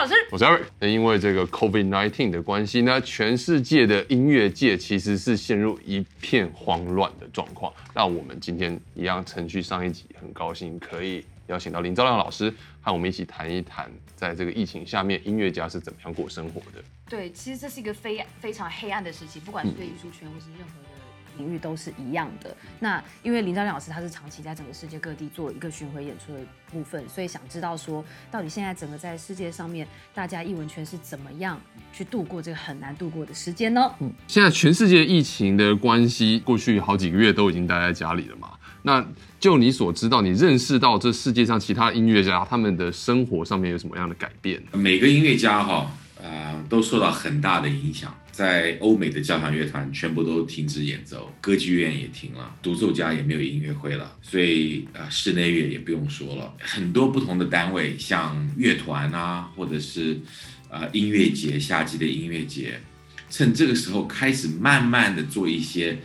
老师。我是 Eric。那因为这个 COVID-19 的关系呢，全世界的音乐界其实是陷入一片慌乱的状况。那我们今天一样程序上一集，很高兴可以邀请到林昭亮老师和我们一起谈一谈，在这个疫情下面，音乐家是怎么样过生活的。对，其实这是一个非非常黑暗的时期，不管是对艺术圈或是任何的领域都是一样的。那因为林昭亮老师他是长期在整个世界各地做一个巡回演出的部分，所以想知道说，到底现在整个在世界上面，大家艺文圈是怎么样去度过这个很难度过的时间呢？嗯，现在全世界疫情的关系，过去好几个月都已经待在家里了嘛。那就你所知道，你认识到这世界上其他音乐家他们的生活上面有什么样的改变？每个音乐家哈。啊，都受到很大的影响。在欧美的交响乐团全部都停止演奏，歌剧院也停了，独奏家也没有音乐会了，所以啊，室内乐也不用说了。很多不同的单位，像乐团啊，或者是啊音乐节，夏季的音乐节，趁这个时候开始慢慢的做一些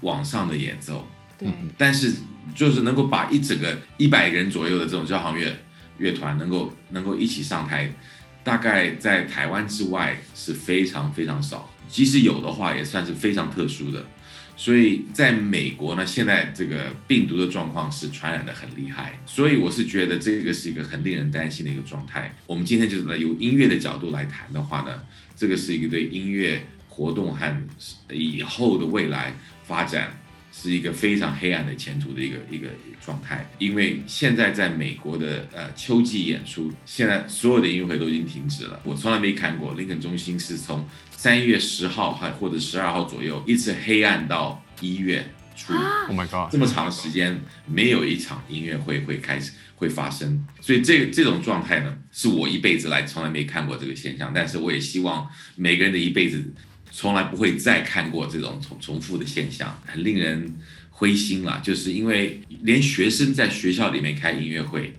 网上的演奏。对，但是就是能够把一整个一百人左右的这种交响乐乐团能够能够一起上台。大概在台湾之外是非常非常少，即使有的话，也算是非常特殊的。所以在美国呢，现在这个病毒的状况是传染的很厉害，所以我是觉得这个是一个很令人担心的一个状态。我们今天就是呢由音乐的角度来谈的话呢，这个是一个对音乐活动和以后的未来发展。是一个非常黑暗的前途的一个一个状态，因为现在在美国的呃秋季演出，现在所有的音乐会都已经停止了。我从来没看过林肯中心是从三月十号还或者十二号左右一直黑暗到一月初，Oh my god，这么长的时间没有一场音乐会会开始会发生，所以这这种状态呢，是我一辈子来从来没看过这个现象。但是我也希望每个人的一辈子。从来不会再看过这种重重复的现象，很令人灰心了。就是因为连学生在学校里面开音乐会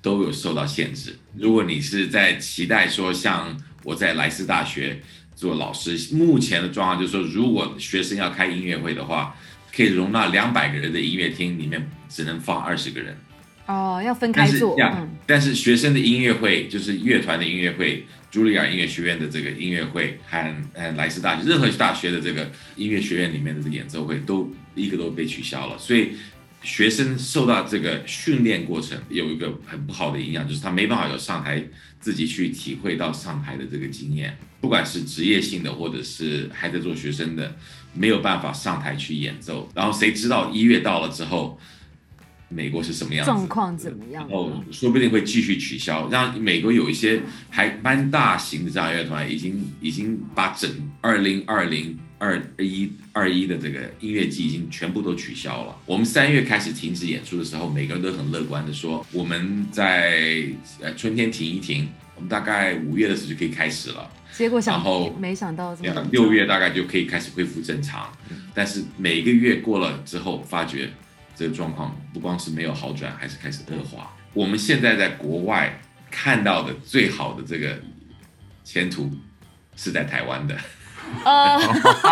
都有受到限制。如果你是在期待说，像我在莱斯大学做老师，目前的状况就是说，如果学生要开音乐会的话，可以容纳两百个人的音乐厅里面只能放二十个人。哦，要分开做。但是学生的音乐会就是乐团的音乐会。茱莉亚音乐学院的这个音乐会和呃莱斯大学任何大学的这个音乐学院里面的演奏会都一个都被取消了，所以学生受到这个训练过程有一个很不好的影响，就是他没办法有上台自己去体会到上台的这个经验，不管是职业性的或者是还在做学生的，没有办法上台去演奏。然后谁知道一月到了之后？美国是什么样子？状况怎么样？哦，说不定会继续取消，让美国有一些还蛮大型的这样乐团，已经已经把整二零二零二一二一的这个音乐季已经全部都取消了。我们三月开始停止演出的时候，每个人都很乐观的说，我们在呃春天停一停，我们大概五月的时候就可以开始了。结果想，然后没想到六月大概就可以开始恢复正常，但是每个月过了之后，发觉。这个状况不光是没有好转，还是开始恶化。我们现在在国外看到的最好的这个前途是在台湾的。呃，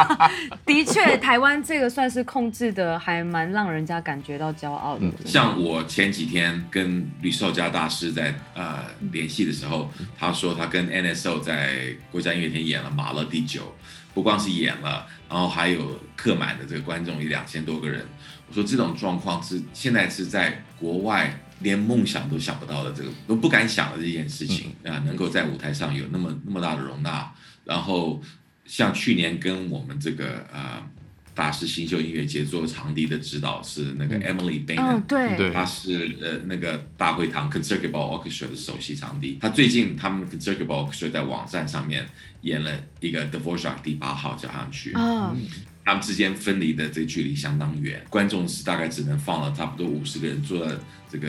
的确，台湾这个算是控制的，还蛮让人家感觉到骄傲的。像我前几天跟吕少佳大师在呃联系的时候，他说他跟 NSO 在国家音乐厅演了《马勒第九》，不光是演了，然后还有客满的这个观众有两千多个人。我说这种状况是现在是在国外连梦想都想不到的，这个都不敢想的这件事情啊，能够在舞台上有那么那么大的容纳，然后像去年跟我们这个呃大师新秀音乐节做长笛的指导是那个 Emily b a n 对，他是呃那个大会堂 Concertgebouw Orchestra 的首席长笛，他最近他们 Concertgebouw Orchestra 在网站上面演了一个 Dvorak 第八号交响曲。他们之间分离的这距离相当远，观众是大概只能放了差不多五十个人坐在这个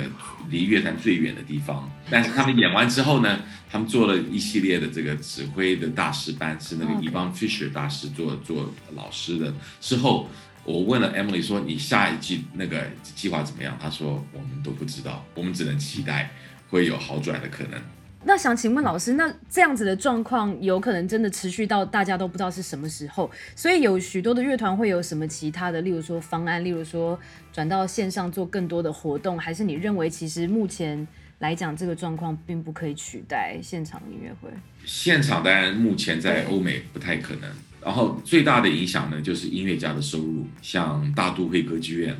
离乐坛最远的地方。但是他们演完之后呢，他们做了一系列的这个指挥的大师班，是那个 Ivan Fisher 大师做做老师的。之后我问了 Emily 说：“你下一季那个计划怎么样？”他说：“我们都不知道，我们只能期待会有好转的可能。”那想请问老师，那这样子的状况有可能真的持续到大家都不知道是什么时候？所以有许多的乐团会有什么其他的，例如说方案，例如说转到线上做更多的活动，还是你认为其实目前来讲，这个状况并不可以取代现场音乐会。现场当然目前在欧美不太可能。然后最大的影响呢，就是音乐家的收入。像大都会歌剧院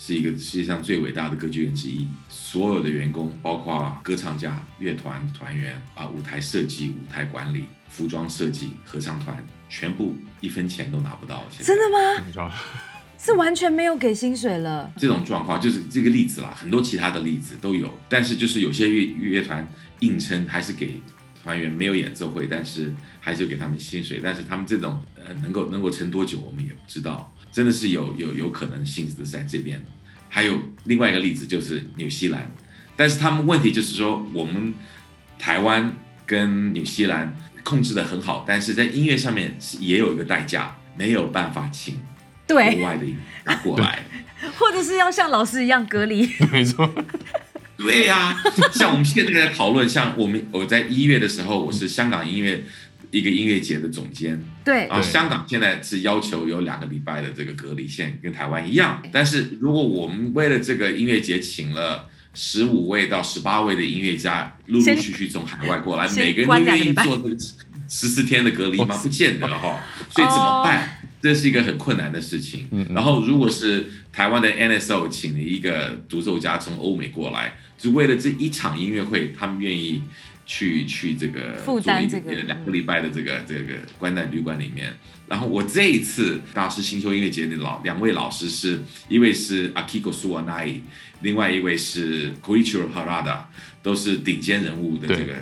是一个世界上最伟大的歌剧院之一，所有的员工，包括歌唱家、乐团团员啊、舞台设计、舞台管理、服装设计、合唱团，全部一分钱都拿不到。真的吗？是完全没有给薪水了。这种状况就是这个例子啦，很多其他的例子都有。但是就是有些乐乐团硬撑，还是给团员没有演奏会，但是。还是给他们薪水，但是他们这种呃能够能够撑多久，我们也不知道，真的是有有有可能性是在这边。还有另外一个例子就是纽西兰，但是他们问题就是说，我们台湾跟纽西兰控制的很好，但是在音乐上面也有一个代价，没有办法请国外的拿过来，或者是要像老师一样隔离，没错。对呀，像我们现在在讨论，像我们我在一月的时候，我是香港音乐。一个音乐节的总监，对啊，香港现在是要求有两个礼拜的这个隔离线，跟台湾一样。但是如果我们为了这个音乐节请了十五位到十八位的音乐家，陆陆续续从海外过来，每个人都愿意做这个十四天的隔离吗？不见得哈。所以怎么办？这是一个很困难的事情。然后如果是台湾的 NSO 请了一个独奏家从欧美过来，就为了这一场音乐会，他们愿意。去去这个负担这个两个礼拜的这个这个关在旅馆里面，然后我这一次大师星球音乐节的老两位老师是一位是 Akiko Suwanai，另外一位是 Koichiro Harada，都是顶尖人物的这个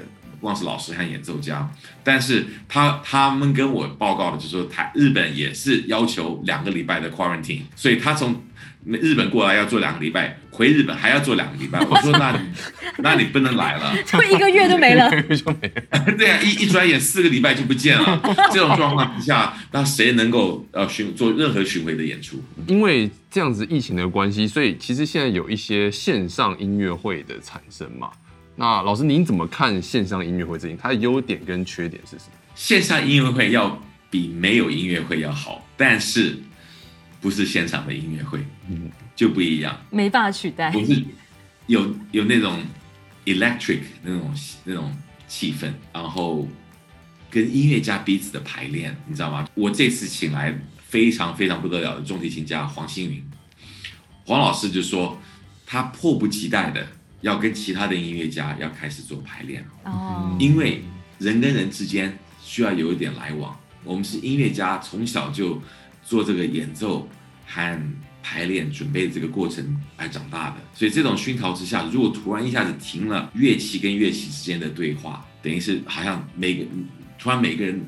光是老师和演奏家，但是他他们跟我报告的就是说台日本也是要求两个礼拜的 quarantine，所以他从。日本过来要做两个礼拜，回日本还要做两个礼拜。我说那你 那你不能来了，就一个月都没了，对啊，一一转眼四个礼拜就不见了。这种状况之下，那谁能够呃巡做任何巡回的演出？因为这样子疫情的关系，所以其实现在有一些线上音乐会的产生嘛。那老师您怎么看线上音乐会这件它的优点跟缺点是什么？线上音乐会要比没有音乐会要好，但是。不是现场的音乐会，嗯，就不一样，没办法取代。不是有有那种 electric 那种那种气氛，然后跟音乐家彼此的排练，你知道吗？我这次请来非常非常不得了的重提琴家黄星云，黄老师就说他迫不及待的要跟其他的音乐家要开始做排练哦，因为人跟人之间需要有一点来往。我们是音乐家，从小就。做这个演奏和排练准备这个过程来长大的，所以这种熏陶之下，如果突然一下子停了乐器跟乐器之间的对话，等于是好像每个突然每个人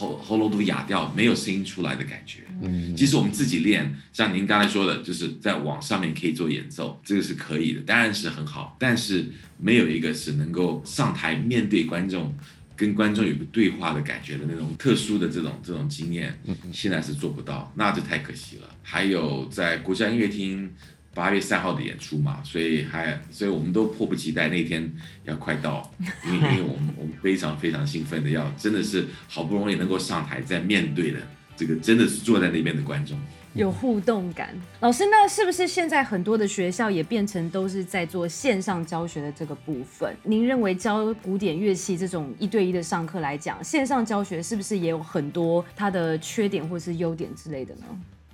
喉喉咙都哑掉，没有声音出来的感觉。嗯，即使我们自己练，像您刚才说的，就是在网上面可以做演奏，这个是可以的，当然是很好，但是没有一个是能够上台面对观众。跟观众有个对话的感觉的那种特殊的这种这种经验，现在是做不到，那就太可惜了。还有在国家音乐厅八月三号的演出嘛，所以还所以我们都迫不及待那天要快到，因为 因为我们我们非常非常兴奋的要真的是好不容易能够上台在面对的这个真的是坐在那边的观众。有互动感，老师，那是不是现在很多的学校也变成都是在做线上教学的这个部分？您认为教古典乐器这种一对一的上课来讲，线上教学是不是也有很多它的缺点或是优点之类的呢？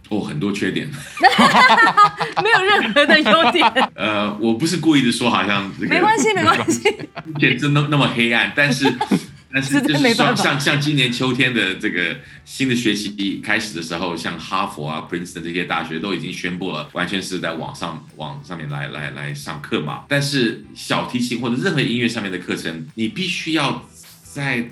哦，很多缺点，没有任何的优点。呃，我不是故意的说，好像没关系，没关系，简直那那么黑暗，但是。但是就是说，像像今年秋天的这个新的学期开始的时候，像哈佛啊、Princeton 这些大学都已经宣布了，完全是在网上网上面来来来上课嘛。但是小提琴或者任何音乐上面的课程，你必须要在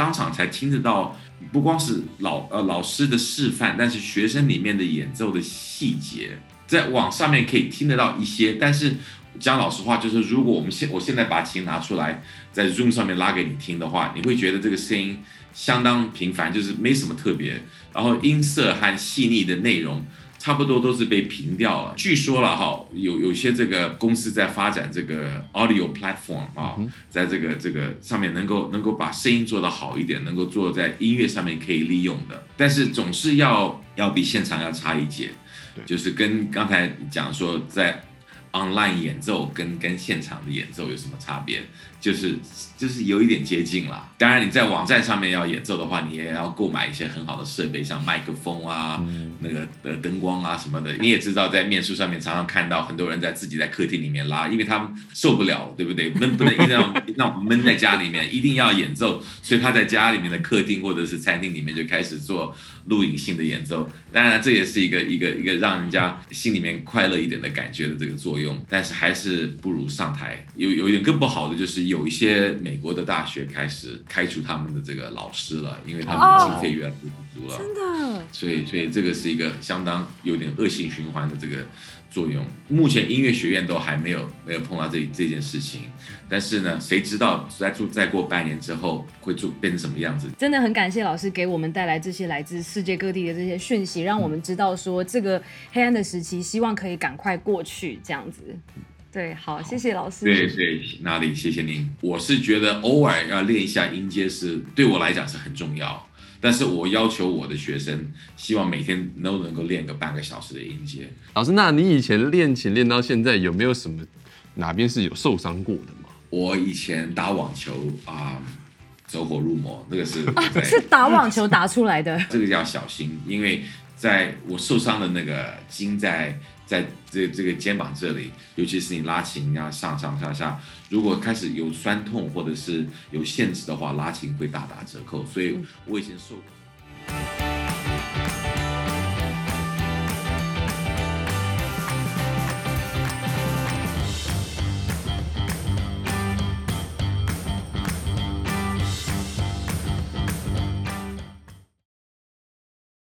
当场才听得到，不光是老呃老师的示范，但是学生里面的演奏的细节，在网上面可以听得到一些，但是。讲老实话，就是如果我们现我现在把琴拿出来，在 Zoom 上面拉给你听的话，你会觉得这个声音相当平凡，就是没什么特别。然后音色和细腻的内容差不多都是被平掉了。据说了哈，有有些这个公司在发展这个 audio platform 啊，在这个这个上面能够能够把声音做得好一点，能够做在音乐上面可以利用的，但是总是要要比现场要差一截。就是跟刚才讲说在。online 演奏跟跟现场的演奏有什么差别？就是就是有一点接近啦。当然你在网站上面要演奏的话，你也要购买一些很好的设备，像麦克风啊、那个呃灯光啊什么的。你也知道，在面书上面常常看到很多人在自己在客厅里面拉，因为他们受不了，对不对？闷不能一定要让我们闷在家里面，一定要演奏，所以他在家里面的客厅或者是餐厅里面就开始做录影性的演奏。当然，这也是一个一个一个让人家心里面快乐一点的感觉的这个作用，但是还是不如上台。有有一点更不好的就是有一些美国的大学开始开除他们的这个老师了，因为他们经费越来越不足了。真的，所以所以这个是一个相当有点恶性循环的这个作用。目前音乐学院都还没有没有碰到这这件事情，但是呢，谁知道再做再过半年之后会做变成什么样子？真的很感谢老师给我们带来这些来自世界各地的这些讯息，让我们知道说这个黑暗的时期，希望可以赶快过去，这样子。对，好，谢谢老师。对对，哪里？谢谢您。我是觉得偶尔要练一下音阶是对我来讲是很重要，但是我要求我的学生，希望每天都能够练个半个小时的音阶。老师，那你以前练琴练到现在，有没有什么哪边是有受伤过的吗？我以前打网球啊、走火入魔，那个是啊是打网球打出来的。这个要小心，因为在我受伤的那个筋在在这这个肩膀这里，尤其是你拉琴啊上上下下，如果开始有酸痛或者是有限制的话，拉琴会大打折扣。所以我以前受过。